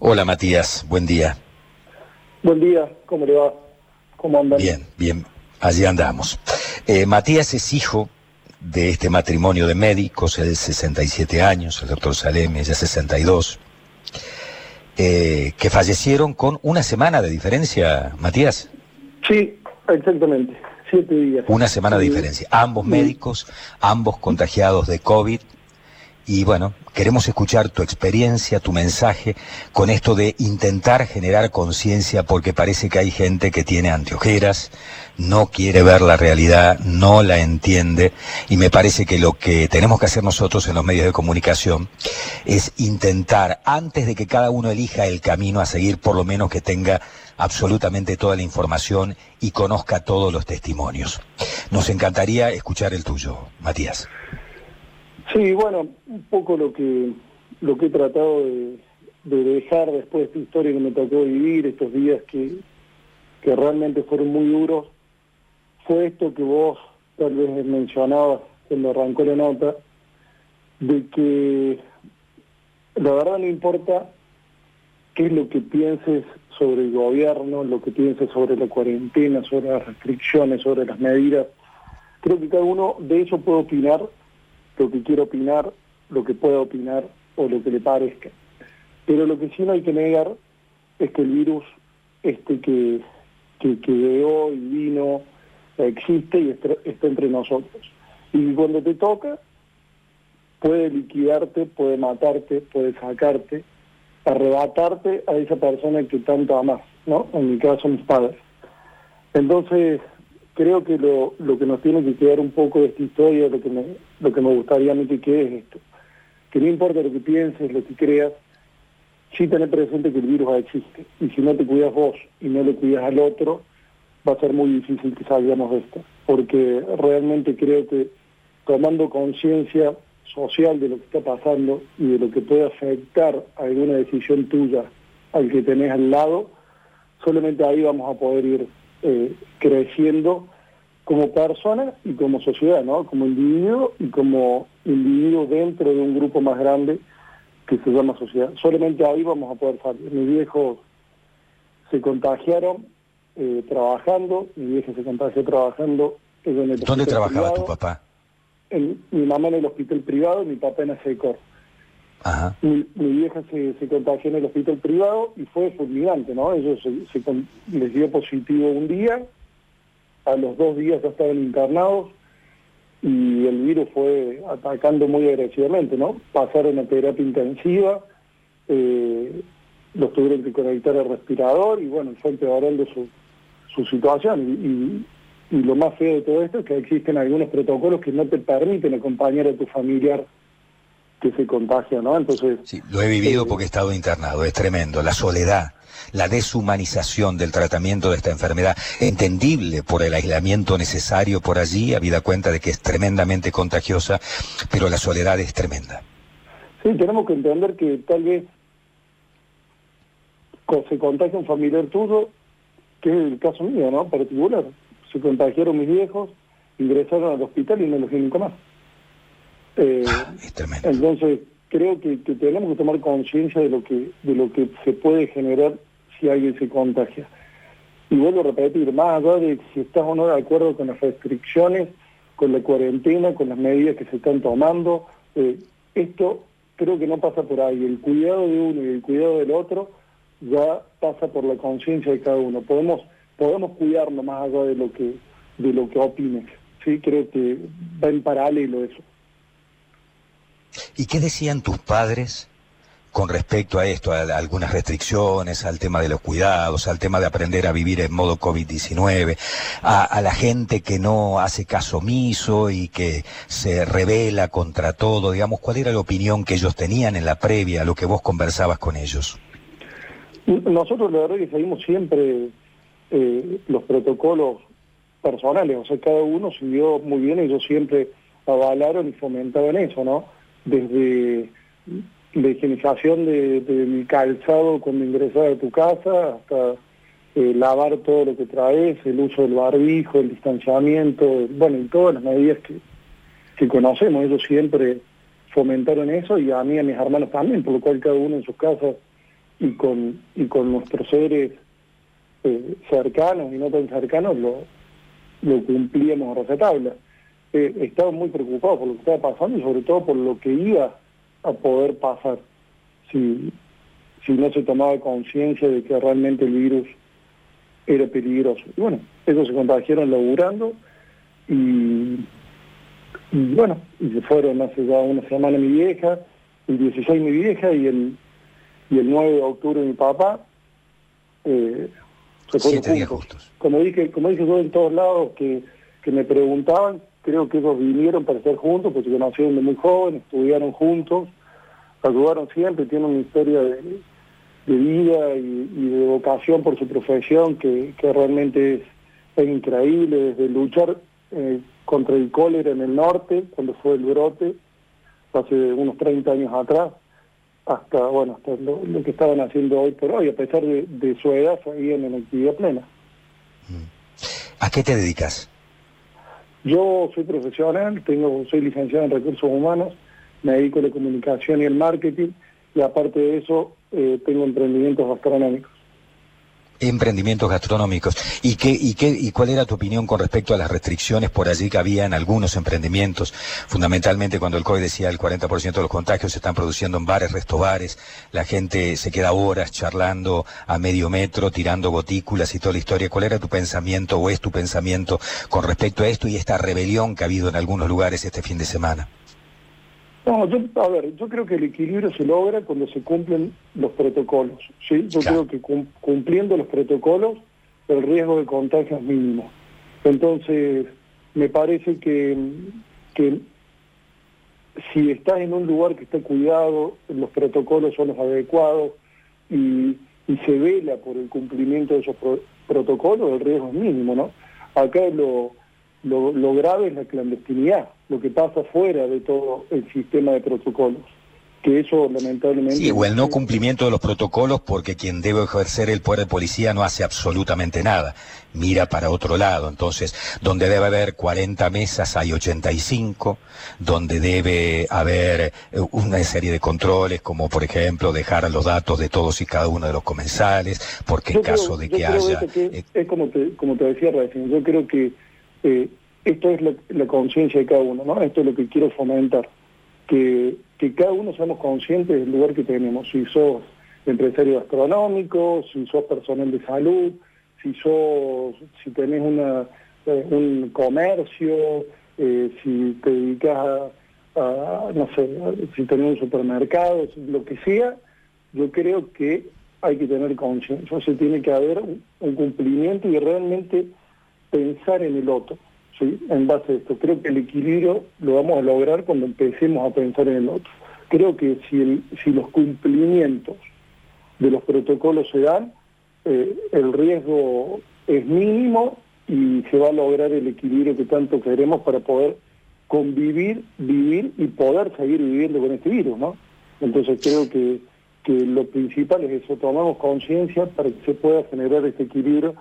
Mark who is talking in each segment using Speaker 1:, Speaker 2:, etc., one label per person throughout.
Speaker 1: Hola Matías, buen día.
Speaker 2: Buen día, ¿cómo le va? ¿Cómo andan?
Speaker 1: Bien, bien, allí andamos. Eh, Matías es hijo de este matrimonio de médicos, él 67 años, el doctor Salem, ella 62, eh, que fallecieron con una semana de diferencia, Matías.
Speaker 2: Sí, exactamente, siete días.
Speaker 1: Una semana de diferencia. Ambos médicos, ambos contagiados de COVID, y bueno, queremos escuchar tu experiencia, tu mensaje con esto de intentar generar conciencia porque parece que hay gente que tiene anteojeras, no quiere ver la realidad, no la entiende y me parece que lo que tenemos que hacer nosotros en los medios de comunicación es intentar, antes de que cada uno elija el camino a seguir, por lo menos que tenga absolutamente toda la información y conozca todos los testimonios. Nos encantaría escuchar el tuyo, Matías.
Speaker 2: Sí, bueno, un poco lo que lo que he tratado de, dejar después de esta historia que me tocó vivir, estos días que, que realmente fueron muy duros, fue esto que vos tal vez mencionabas cuando arrancó la nota, de que la verdad no importa qué es lo que pienses sobre el gobierno, lo que pienses sobre la cuarentena, sobre las restricciones, sobre las medidas, creo que cada uno de eso puede opinar lo que quiero opinar, lo que pueda opinar o lo que le parezca. Pero lo que sí no hay que negar es que el virus este que, que, que y vino existe y está entre nosotros. Y cuando te toca, puede liquidarte, puede matarte, puede sacarte, arrebatarte a esa persona que tanto amas, ¿no? En mi caso, mis padres. Entonces, creo que lo, lo que nos tiene que quedar un poco de esta historia, lo que me, lo que me gustaría a mí que es esto. Que no importa lo que pienses, lo que creas, sí tener presente que el virus existe. Y si no te cuidas vos y no le cuidas al otro, va a ser muy difícil que salgamos de esto. Porque realmente creo que tomando conciencia social de lo que está pasando y de lo que puede afectar a alguna decisión tuya al que tenés al lado, solamente ahí vamos a poder ir eh, creciendo como persona y como sociedad, ¿no? Como individuo y como individuo dentro de un grupo más grande que se llama sociedad. Solamente ahí vamos a poder salir. Mis viejos se contagiaron eh, trabajando, mi vieja se contagió trabajando.
Speaker 1: ¿Dónde trabajaba tu papá?
Speaker 2: En, mi mamá en el hospital privado y mi papá en el Mi, vieja se, contagió en el hospital privado y fue fulminante, ¿no? Ellos se, les dio positivo un día, a los dos días ya estaban internados y el virus fue atacando muy agresivamente, ¿no? Pasaron a terapia intensiva, eh, los tuvieron que conectar al respirador y bueno, fue empeorando su, su situación. Y lo más feo de todo esto es que existen algunos protocolos que no te permiten acompañar a tu familiar que se contagia, ¿no? Entonces...
Speaker 1: Sí, lo he vivido eh, porque he estado internado, es tremendo, la soledad, la deshumanización del tratamiento de esta enfermedad, entendible por el aislamiento necesario por allí, habida cuenta de que es tremendamente contagiosa, pero la soledad es tremenda.
Speaker 2: Sí, tenemos que entender que tal vez se contagia un familiar tuyo, que es el caso mío, ¿no? Particular. Se contagiaron mis viejos, ingresaron al hospital y no los vi nunca más.
Speaker 1: Eh,
Speaker 2: entonces, creo que, tenemos que tomar conciencia de lo que de lo que se puede generar si alguien se contagia. Y vuelvo a repetir, más allá de si estás o no de acuerdo con las restricciones, con la cuarentena, con las medidas que se están tomando, eh, esto creo que no pasa por ahí. El cuidado de uno y el cuidado del otro ya pasa por la conciencia de cada uno. Podemos podemos cuidarnos más allá de lo que de lo que opines. Sí, creo que va en paralelo eso.
Speaker 1: ¿Y qué decían tus padres con respecto a esto, a, algunas restricciones, al tema de los cuidados, al tema de aprender a vivir en modo COVID-19, a, la gente que no hace caso omiso y que se revela contra todo, digamos, ¿cuál era la opinión que ellos tenían en la previa a lo que vos conversabas con ellos?
Speaker 2: Nosotros la verdad que seguimos siempre eh, los protocolos personales, o sea, cada uno siguió muy bien, ellos siempre avalaron y fomentaban eso, ¿no? Desde la higienización de, calzado cuando ingresas a tu casa hasta eh, lavar todo lo que traes, el uso del barbijo, el distanciamiento, bueno, y todas las medidas que, que conocemos. Ellos siempre fomentaron eso y a mí y a mis hermanos también, por lo cual cada uno en sus casas y con, y con nuestros seres eh, cercanos y no tan cercanos lo, lo cumplíamos a rajatabla. Eh, estaba muy preocupado por lo que estaba pasando y sobre todo por lo que iba a poder pasar si, si no se tomaba conciencia de que realmente el virus era peligroso. Y bueno, ellos se contagiaron laburando y, y bueno, y se fueron hace ya una semana mi vieja, el 16 mi vieja y el, y el 9 de octubre mi papá.
Speaker 1: Eh, se Siete días justos.
Speaker 2: Como dije, como dije yo en todos lados que, que me preguntaban, creo que ellos vinieron para estar juntos, porque se conocieron de muy jóvenes, estudiaron juntos, ayudaron siempre, tienen una historia de, vida y, de vocación por su profesión que, realmente es, increíble, desde luchar eh, contra el cólera en el norte, cuando fue el brote, hace unos 30 años atrás, hasta bueno hasta lo, que estaban haciendo hoy por hoy, a pesar de, su edad, seguían en actividad plena.
Speaker 1: ¿A qué te dedicas?
Speaker 2: Yo soy profesional, tengo, soy licenciado en recursos humanos, me dedico a la comunicación y el marketing, y aparte de eso eh, tengo emprendimientos gastronómicos
Speaker 1: emprendimientos gastronómicos. ¿Y, qué, y, qué, ¿Y cuál era tu opinión con respecto a las restricciones por allí que había en algunos emprendimientos? Fundamentalmente cuando el COE decía el 40% de los contagios se están produciendo en bares, restobares, la gente se queda horas charlando a medio metro, tirando gotículas y toda la historia. ¿Cuál era tu pensamiento o es tu pensamiento con respecto a esto y esta rebelión que ha habido en algunos lugares este fin de semana?
Speaker 2: No, yo, a ver, yo creo que el equilibrio se logra cuando se cumplen los protocolos. ¿sí? Yo creo que cumpliendo los protocolos el riesgo de contagio es mínimo. Entonces, me parece que, que si estás en un lugar que está cuidado, los protocolos son los adecuados y, y se vela por el cumplimiento de esos protocolos, el riesgo es mínimo, ¿no? Acá lo, lo, lo grave es la clandestinidad lo que pasa fuera de todo el sistema de protocolos que eso lamentablemente...
Speaker 1: Sí, o el no cumplimiento de los protocolos porque quien debe ejercer el poder de policía no hace absolutamente nada, mira para otro lado. Entonces, donde debe haber 40 mesas hay 85, donde debe haber eh, una serie de controles, como por ejemplo dejar los datos de todos y cada uno de los comensales, porque en caso de que haya...
Speaker 2: Eh, es como te, como te decía recién, yo creo que... Eh, esto es la, conciencia de cada uno, ¿no? Esto es lo que quiero fomentar, que, que cada uno seamos conscientes del lugar que tenemos, si sos empresario gastronómico, si sos personal de salud, si sos, si tenés una, eh, un comercio, eh, si te dedicas a, no sé, si tenés un supermercado, lo que sea, yo creo que hay que tener conciencia, se tiene que haber un cumplimiento y realmente pensar en el otro en base a esto. Creo que el equilibrio lo vamos a lograr cuando empecemos a pensar en el otro. Creo que si, si los cumplimientos de los protocolos se dan, eh, el riesgo es mínimo y se va a lograr el equilibrio que tanto queremos para poder convivir, vivir y poder seguir viviendo con este virus, ¿no? Entonces creo que, que lo principal es eso, tomamos conciencia para que se pueda generar este equilibrio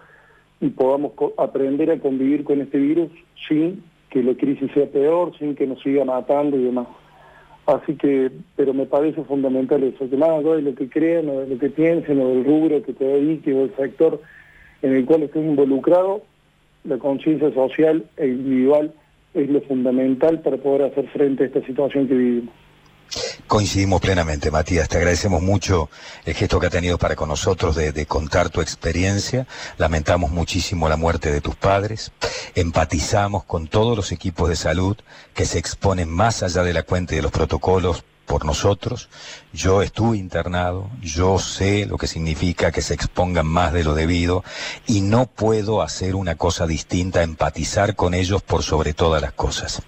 Speaker 2: y podamos aprender a convivir con este virus sin que la crisis sea peor, sin que nos siga matando y demás. Así que, pero me parece fundamental eso, que más allá de lo que crean o de lo que piensen o del rubro que te dedique o del sector en el cual estés involucrado, la conciencia social e individual es lo fundamental para poder hacer frente a esta situación que vivimos.
Speaker 1: Coincidimos plenamente, Matías. Te agradecemos mucho el gesto que ha tenido para con nosotros de, contar tu experiencia. Lamentamos muchísimo la muerte de tus padres. Empatizamos con todos los equipos de salud que se exponen más allá de la cuenta y de los protocolos por nosotros. Yo estuve internado, yo sé lo que significa que se expongan más de lo debido y no puedo hacer una cosa distinta, empatizar con ellos por sobre todas las cosas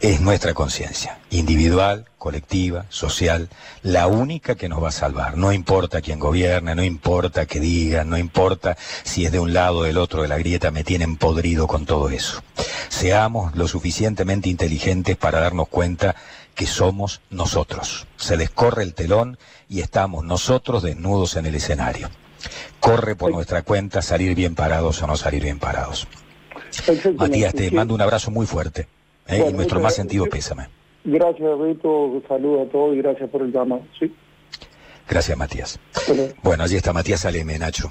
Speaker 1: es nuestra conciencia, individual, colectiva, social, la única que nos va a salvar. No importa quién gobierne, no importa qué digan, no importa si es de un lado o del otro de la grieta, me tienen podrido con todo eso. Seamos lo suficientemente inteligentes para darnos cuenta que somos nosotros. Se descorre el telón y estamos nosotros desnudos en el escenario. Corre por nuestra cuenta salir bien parados o no salir bien parados. Matías, te mando un abrazo muy fuerte. ¿Eh? nuestro más sentido pésame.
Speaker 2: Gracias, Beto. Saludos a todos y gracias por el llamado. ¿sí?
Speaker 1: Gracias, Matías. Bueno, allí está Matías Aleme, Nacho.